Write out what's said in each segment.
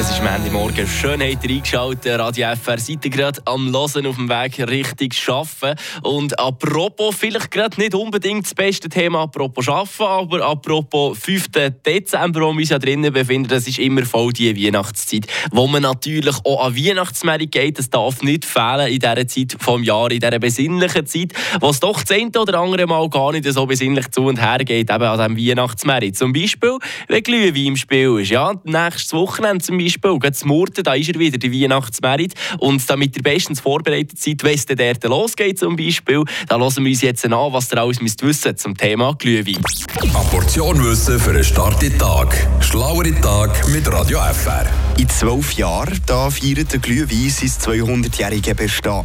Es ist Montagmorgen. Schön habt ihr eingeschaltet. Radio FR seid ihr gerade am Losen auf dem Weg richtig Arbeiten. Und apropos, vielleicht gerade nicht unbedingt das beste Thema apropos Arbeiten, aber apropos 5. Dezember, wo wir uns ja drinnen befinden, das ist immer voll die Weihnachtszeit, wo man natürlich auch an Weihnachtsmärkte geht. Das darf nicht fehlen in dieser Zeit vom Jahr, in dieser besinnlichen Zeit, wo es doch das eine oder andere Mal gar nicht so besinnlich zu und her geht, eben an diesem Weihnachtsmärkte. Zum Beispiel, wenn Glühwein im Spiel ist. Ja, nächstes Wochenende zum Beispiel, gerade zum Murten, da ist er wieder, die Weihnachtsmerit. Und damit ihr bestens vorbereitet seid, wenn es dann dort losgeht zum Beispiel, da hören wir uns jetzt an, was ihr alles müsst wissen zum Thema Glühwein. Eine Portion Wissen für einen starken Tag. Schlauere Tag mit Radio FR. In zwölf Jahren da feiert der Glühwein sein 200-jähriges Bestehen.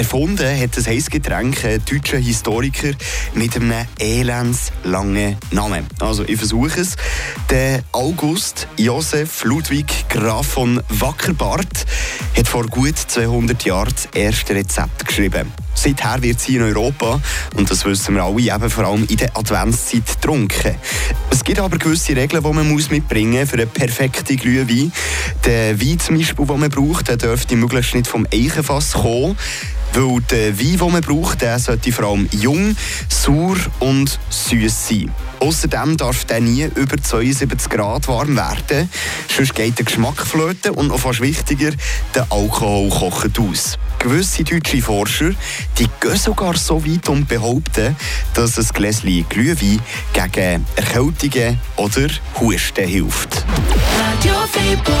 Erfunden hat das Heißgetränk ein deutscher Historiker mit einem elendslangen Namen. Also ich versuche es. Der August Josef Ludwig Graf von Wackerbart hat vor gut 200 Jahren das erste Rezept geschrieben. Seither wird sie in Europa, und das wissen wir alle, eben vor allem in der Adventszeit getrunken. Es gibt aber gewisse Regeln, die man muss mitbringen muss für einen perfekten Glühwein. Der Wein zum Beispiel, den man braucht, dürfte möglichst nicht vom Eichenfass kommen. Weil der Wein, den man braucht, der sollte vor allem jung, sauer und süß sein. Außerdem darf der nie über 72 Grad warm werden, sonst geht der Geschmack flöten und noch fast wichtiger, der Alkohol kocht aus. Gewisse deutsche Forscher die gehen sogar so weit und behaupten, dass ein Gläschen Glühwein gegen Erkältungen oder Husten hilft. Radio.